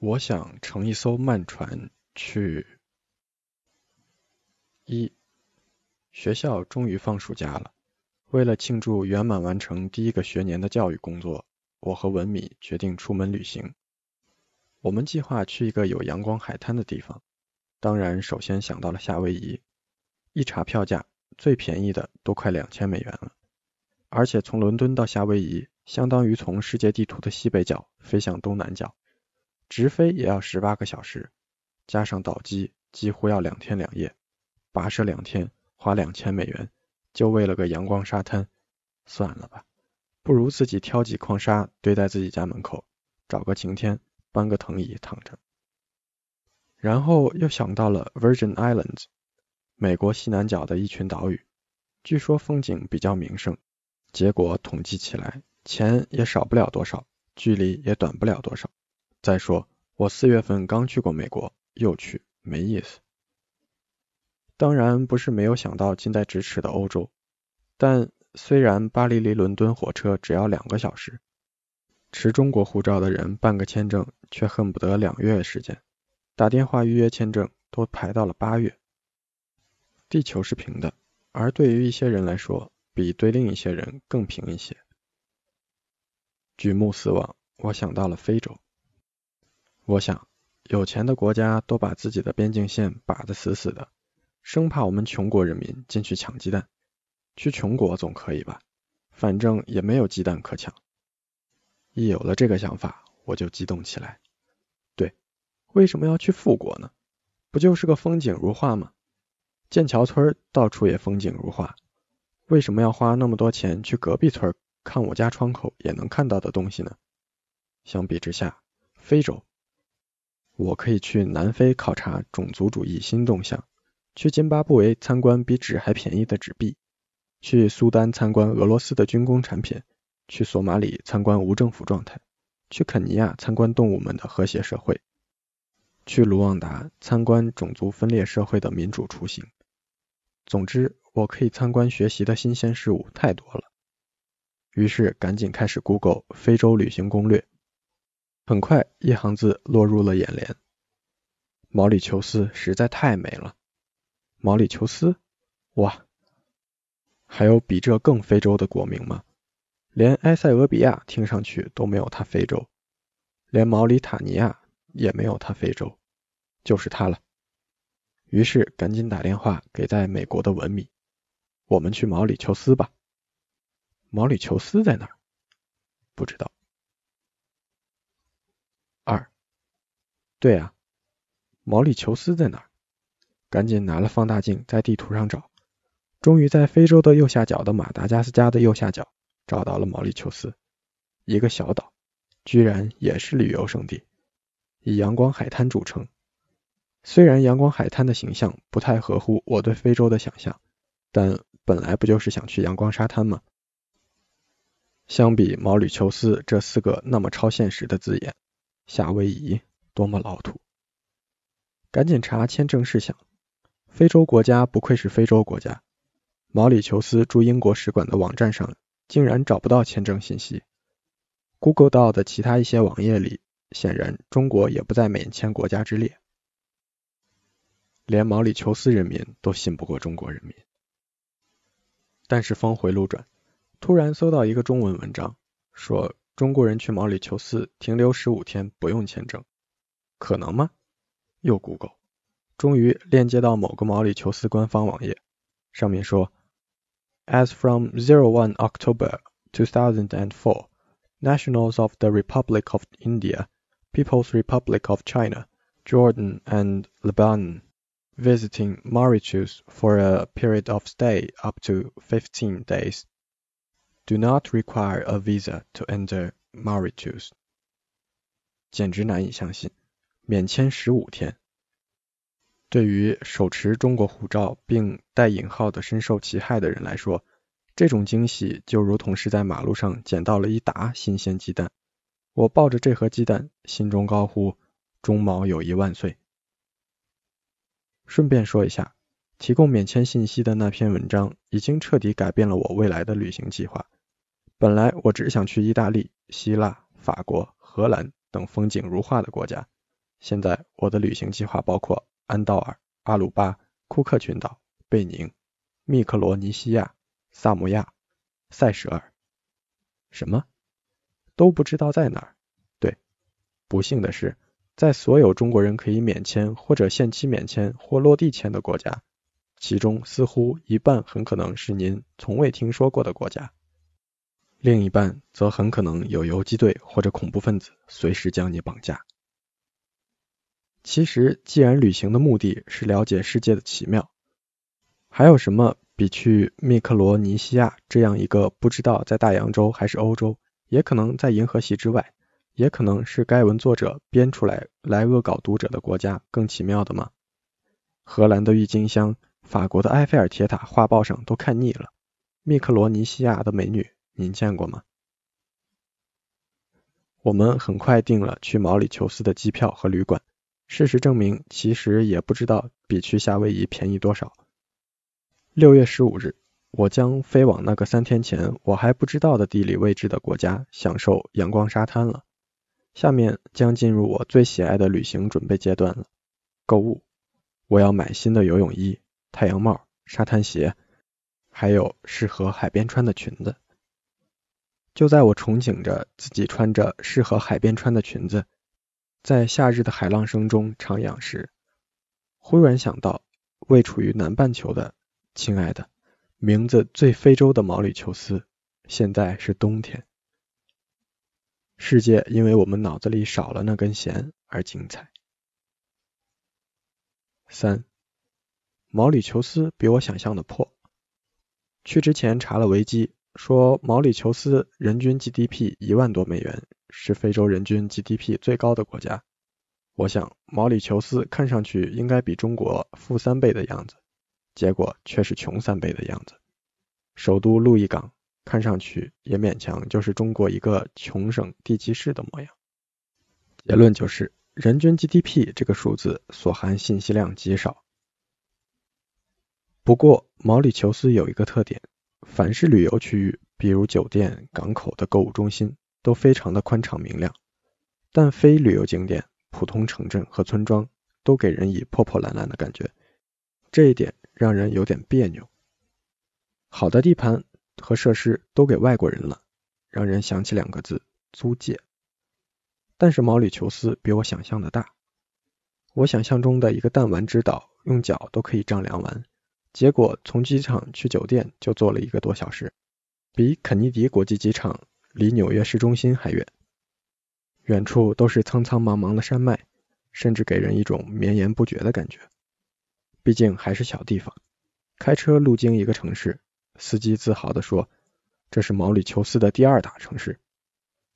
我想乘一艘慢船去。一，学校终于放暑假了。为了庆祝圆满完成第一个学年的教育工作，我和文米决定出门旅行。我们计划去一个有阳光海滩的地方，当然首先想到了夏威夷。一查票价，最便宜的都快两千美元了，而且从伦敦到夏威夷，相当于从世界地图的西北角飞向东南角。直飞也要十八个小时，加上倒机，几乎要两天两夜。跋涉两天，花两千美元，就为了个阳光沙滩，算了吧，不如自己挑几筐沙堆在自己家门口，找个晴天搬个藤椅躺着。然后又想到了 Virgin Islands，美国西南角的一群岛屿，据说风景比较名胜。结果统计起来，钱也少不了多少，距离也短不了多少。再说，我四月份刚去过美国，又去没意思。当然不是没有想到近在咫尺的欧洲，但虽然巴黎离伦敦火车只要两个小时，持中国护照的人办个签证却恨不得两月时间，打电话预约签证都排到了八月。地球是平的，而对于一些人来说，比对另一些人更平一些。举目四望，我想到了非洲。我想，有钱的国家都把自己的边境线把得死死的，生怕我们穷国人民进去抢鸡蛋。去穷国总可以吧？反正也没有鸡蛋可抢。一有了这个想法，我就激动起来。对，为什么要去富国呢？不就是个风景如画吗？剑桥村到处也风景如画，为什么要花那么多钱去隔壁村看我家窗口也能看到的东西呢？相比之下，非洲。我可以去南非考察种族主义新动向，去津巴布韦参观比纸还便宜的纸币，去苏丹参观俄罗斯的军工产品，去索马里参观无政府状态，去肯尼亚参观动物们的和谐社会，去卢旺达参观种族分裂社会的民主雏形。总之，我可以参观学习的新鲜事物太多了。于是赶紧开始 Google 非洲旅行攻略。很快，一行字落入了眼帘：毛里求斯实在太美了。毛里求斯，哇，还有比这更非洲的国名吗？连埃塞俄比亚听上去都没有它非洲，连毛里塔尼亚也没有它非洲，就是它了。于是赶紧打电话给在美国的文米，我们去毛里求斯吧。毛里求斯在哪儿？不知道。对啊，毛里求斯在哪？赶紧拿了放大镜在地图上找，终于在非洲的右下角的马达加斯加的右下角找到了毛里求斯，一个小岛，居然也是旅游胜地，以阳光海滩著称。虽然阳光海滩的形象不太合乎我对非洲的想象，但本来不就是想去阳光沙滩吗？相比毛里求斯这四个那么超现实的字眼，夏威夷。多么老土！赶紧查签证事项。非洲国家不愧是非洲国家，毛里求斯驻英国使馆的网站上竟然找不到签证信息。Google 到的其他一些网页里，显然中国也不在免签国家之列。连毛里求斯人民都信不过中国人民。但是峰回路转，突然搜到一个中文文章，说中国人去毛里求斯停留十五天不用签证。可能吗？又 Google，终于链接到某个毛里求斯官方网页，上面说，As from zero one October two thousand and four, nationals of the Republic of India, People's Republic of China, Jordan and Lebanon visiting Mauritius for a period of stay up to fifteen days do not require a visa to enter Mauritius。简直难以相信。 免签十五天，对于手持中国护照并带引号的深受其害的人来说，这种惊喜就如同是在马路上捡到了一沓新鲜鸡蛋。我抱着这盒鸡蛋，心中高呼“中毛友谊万岁”。顺便说一下，提供免签信息的那篇文章已经彻底改变了我未来的旅行计划。本来我只想去意大利、希腊、法国、荷兰等风景如画的国家。现在我的旅行计划包括安道尔、阿鲁巴、库克群岛、贝宁、密克罗尼西亚、萨摩亚、塞舌尔。什么？都不知道在哪儿？对，不幸的是，在所有中国人可以免签或者限期免签或落地签的国家，其中似乎一半很可能是您从未听说过的国家，另一半则很可能有游击队或者恐怖分子随时将你绑架。其实，既然旅行的目的是了解世界的奇妙，还有什么比去密克罗尼西亚这样一个不知道在大洋洲还是欧洲，也可能在银河系之外，也可能是该文作者编出来来恶搞读者的国家更奇妙的吗？荷兰的郁金香、法国的埃菲尔铁塔画报上都看腻了，密克罗尼西亚的美女您见过吗？我们很快订了去毛里求斯的机票和旅馆。事实证明，其实也不知道比去夏威夷便宜多少。六月十五日，我将飞往那个三天前我还不知道的地理位置的国家，享受阳光沙滩了。下面将进入我最喜爱的旅行准备阶段了——购物。我要买新的游泳衣、太阳帽、沙滩鞋，还有适合海边穿的裙子。就在我憧憬着自己穿着适合海边穿的裙子。在夏日的海浪声中徜徉时，忽然想到，位处于南半球的亲爱的，名字最非洲的毛里求斯，现在是冬天。世界因为我们脑子里少了那根弦而精彩。三，毛里求斯比我想象的破。去之前查了维基，说毛里求斯人均 GDP 一万多美元。是非洲人均 GDP 最高的国家。我想毛里求斯看上去应该比中国富三倍的样子，结果却是穷三倍的样子。首都路易港看上去也勉强就是中国一个穷省地级市的模样。结论就是，人均 GDP 这个数字所含信息量极少。不过毛里求斯有一个特点，凡是旅游区域，比如酒店、港口的购物中心。都非常的宽敞明亮，但非旅游景点、普通城镇和村庄都给人以破破烂烂的感觉，这一点让人有点别扭。好的地盘和设施都给外国人了，让人想起两个字：租借。但是毛里求斯比我想象的大，我想象中的一个弹丸之岛用脚都可以丈量完，结果从机场去酒店就坐了一个多小时，比肯尼迪国际机场。离纽约市中心还远，远处都是苍苍茫茫的山脉，甚至给人一种绵延不绝的感觉。毕竟还是小地方，开车路经一个城市，司机自豪地说：“这是毛里求斯的第二大城市。”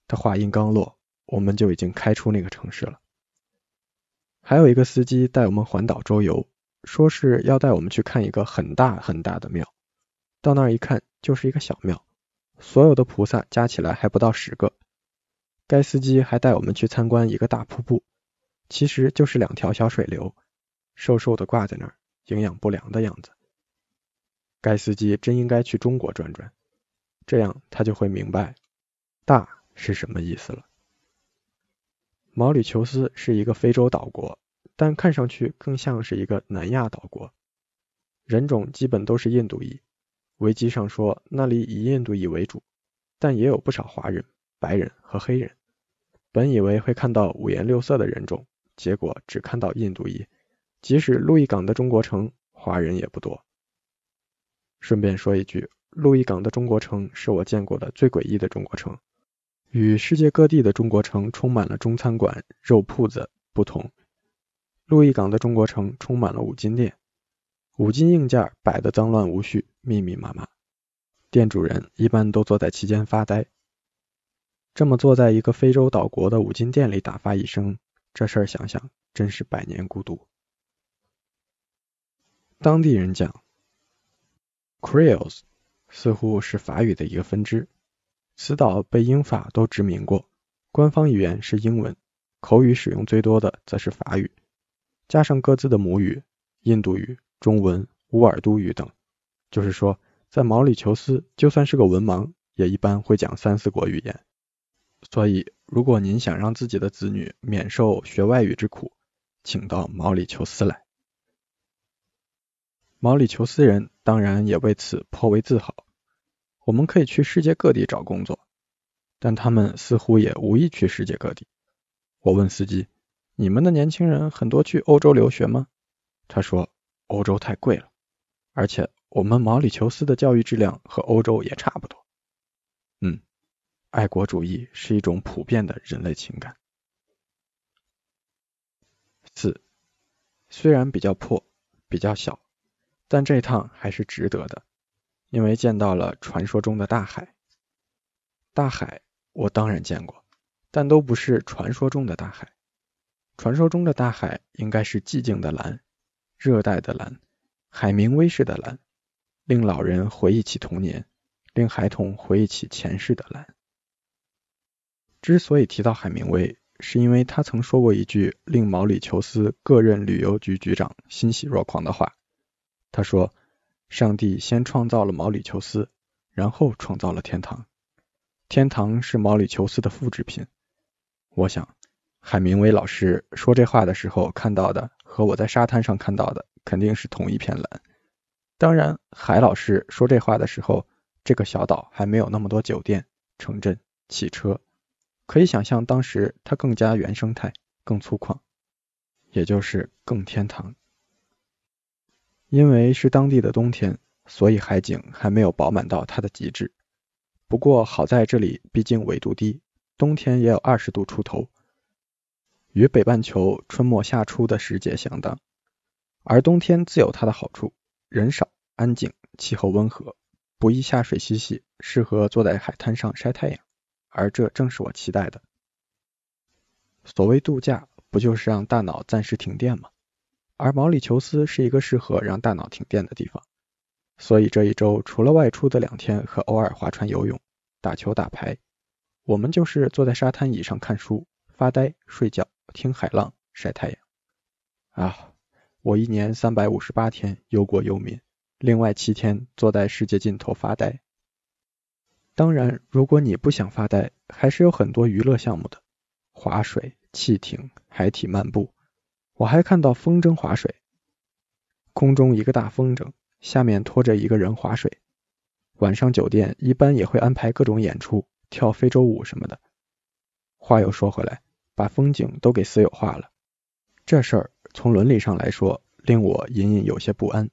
他话音刚落，我们就已经开出那个城市了。还有一个司机带我们环岛周游，说是要带我们去看一个很大很大的庙。到那儿一看，就是一个小庙。所有的菩萨加起来还不到十个。该司机还带我们去参观一个大瀑布，其实就是两条小水流，瘦瘦的挂在那儿，营养不良的样子。该司机真应该去中国转转，这样他就会明白“大”是什么意思了。毛里求斯是一个非洲岛国，但看上去更像是一个南亚岛国，人种基本都是印度裔。维基上说那里以印度裔为主，但也有不少华人、白人和黑人。本以为会看到五颜六色的人种，结果只看到印度裔。即使路易港的中国城，华人也不多。顺便说一句，路易港的中国城是我见过的最诡异的中国城。与世界各地的中国城充满了中餐馆、肉铺子不同，路易港的中国城充满了五金店。五金硬件摆得脏乱无序，密密麻麻，店主人一般都坐在其间发呆。这么坐在一个非洲岛国的五金店里打发一生，这事儿想想真是百年孤独。当地人讲，Creoles 似乎是法语的一个分支，此岛被英法都殖民过，官方语言是英文，口语使用最多的则是法语，加上各自的母语印度语。中文、乌尔都语等，就是说，在毛里求斯，就算是个文盲，也一般会讲三四国语言。所以如果您想让自己的子女免受学外语之苦，请到毛里求斯来。毛里求斯人当然也为此颇为自豪。我们可以去世界各地找工作，但他们似乎也无意去世界各地。我问司机：“你们的年轻人很多去欧洲留学吗？”他说：“欧洲太贵了，而且我们毛里求斯的教育质量和欧洲也差不多。”嗯，爱国主义是一种普遍的人类情感。四，虽然比较破，比较小。但这趟还是值得的，因为见到了传说中的大海。大海我当然见过，但都不是传说中的大海。传说中的大海应该是寂静的蓝，热带的蓝，海明威式的蓝，令老人回忆起童年，令孩童回忆起前世的蓝。之所以提到海明威，是因为他曾说过一句令毛里求斯个人旅游局局长欣喜若狂的话。他说：“上帝先创造了毛里求斯，然后创造了天堂。天堂是毛里求斯的复制品。”我想，海明威老师说这话的时候看到的和我在沙滩上看到的肯定是同一片蓝。当然，海老师说这话的时候，这个小岛还没有那么多酒店、城镇、汽车，可以想象当时它更加原生态、更粗犷，也就是更天堂。因为是当地的冬天，所以海景还没有饱满到它的极致。不过好在这里毕竟纬度低，冬天也有二十度出头，与北半球春末夏初的时节相当。而冬天自有它的好处，人少、安静、气候温和，不易下水嬉戏，适合坐在海滩上晒太阳。而这正是我期待的。所谓度假，不就是让大脑暂时停电吗？而毛里求斯是一个适合让大脑停电的地方，所以这一周除了外出的两天和偶尔划船、游泳、打球、打牌，我们就是坐在沙滩椅上看书、发呆、睡觉、听海浪、晒太阳。啊，我一年三百五十八天忧国忧民，另外七天坐在世界尽头发呆。当然，如果你不想发呆，还是有很多娱乐项目的，划水、汽艇、海体漫步。我还看到风筝划水，空中一个大风筝，下面拖着一个人划水。晚上酒店一般也会安排各种演出，跳非洲舞什么的。话又说回来，把风景都给私有化了，这事儿从伦理上来说，令我隐隐有些不安。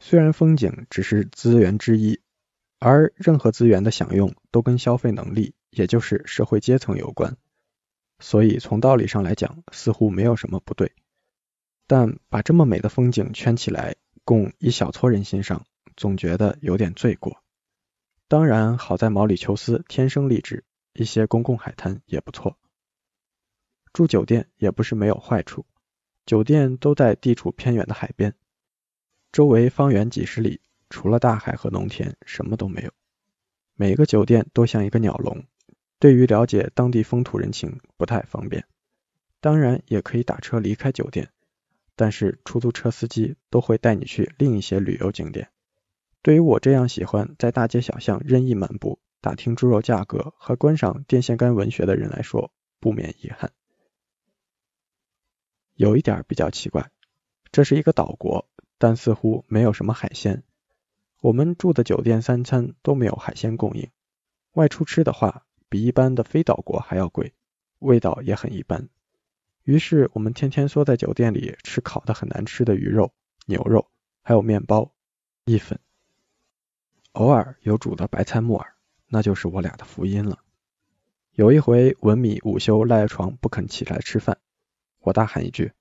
虽然风景只是资源之一，而任何资源的享用都跟消费能力，也就是社会阶层有关。所以从道理上来讲，似乎没有什么不对，但把这么美的风景圈起来，供一小撮人欣赏，总觉得有点罪过。当然，好在毛里求斯天生丽质，一些公共海滩也不错。住酒店也不是没有坏处，酒店都在地处偏远的海边，周围方圆几十里，除了大海和农田，什么都没有。每个酒店都像一个鸟笼。对于了解当地风土人情不太方便，当然也可以打车离开酒店，但是出租车司机都会带你去另一些旅游景点。对于我这样喜欢在大街小巷任意漫步、打听猪肉价格和观赏电线杆文学的人来说，不免遗憾。有一点比较奇怪，这是一个岛国，但似乎没有什么海鲜。我们住的酒店三餐都没有海鲜供应，外出吃的话。比一般的非岛国还要贵，味道也很一般。于是我们天天缩在酒店里吃烤的很难吃的鱼肉、牛肉，还有面包、意粉，偶尔有煮的白菜木耳，那就是我俩的福音了。有一回文米午休赖床不肯起来吃饭，我大喊一句：“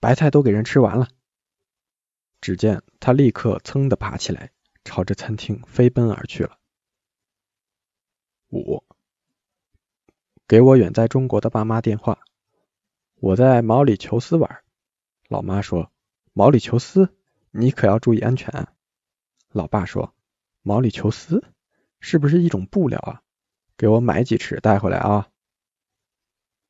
白菜都给人吃完了！”只见他立刻噌的爬起来，朝着餐厅飞奔而去了。五。给我远在中国的爸妈电话，我在毛里求斯玩。老妈说：“毛里求斯，你可要注意安全。”老爸说：“毛里求斯是不是一种布料啊？给我买几尺带回来啊。”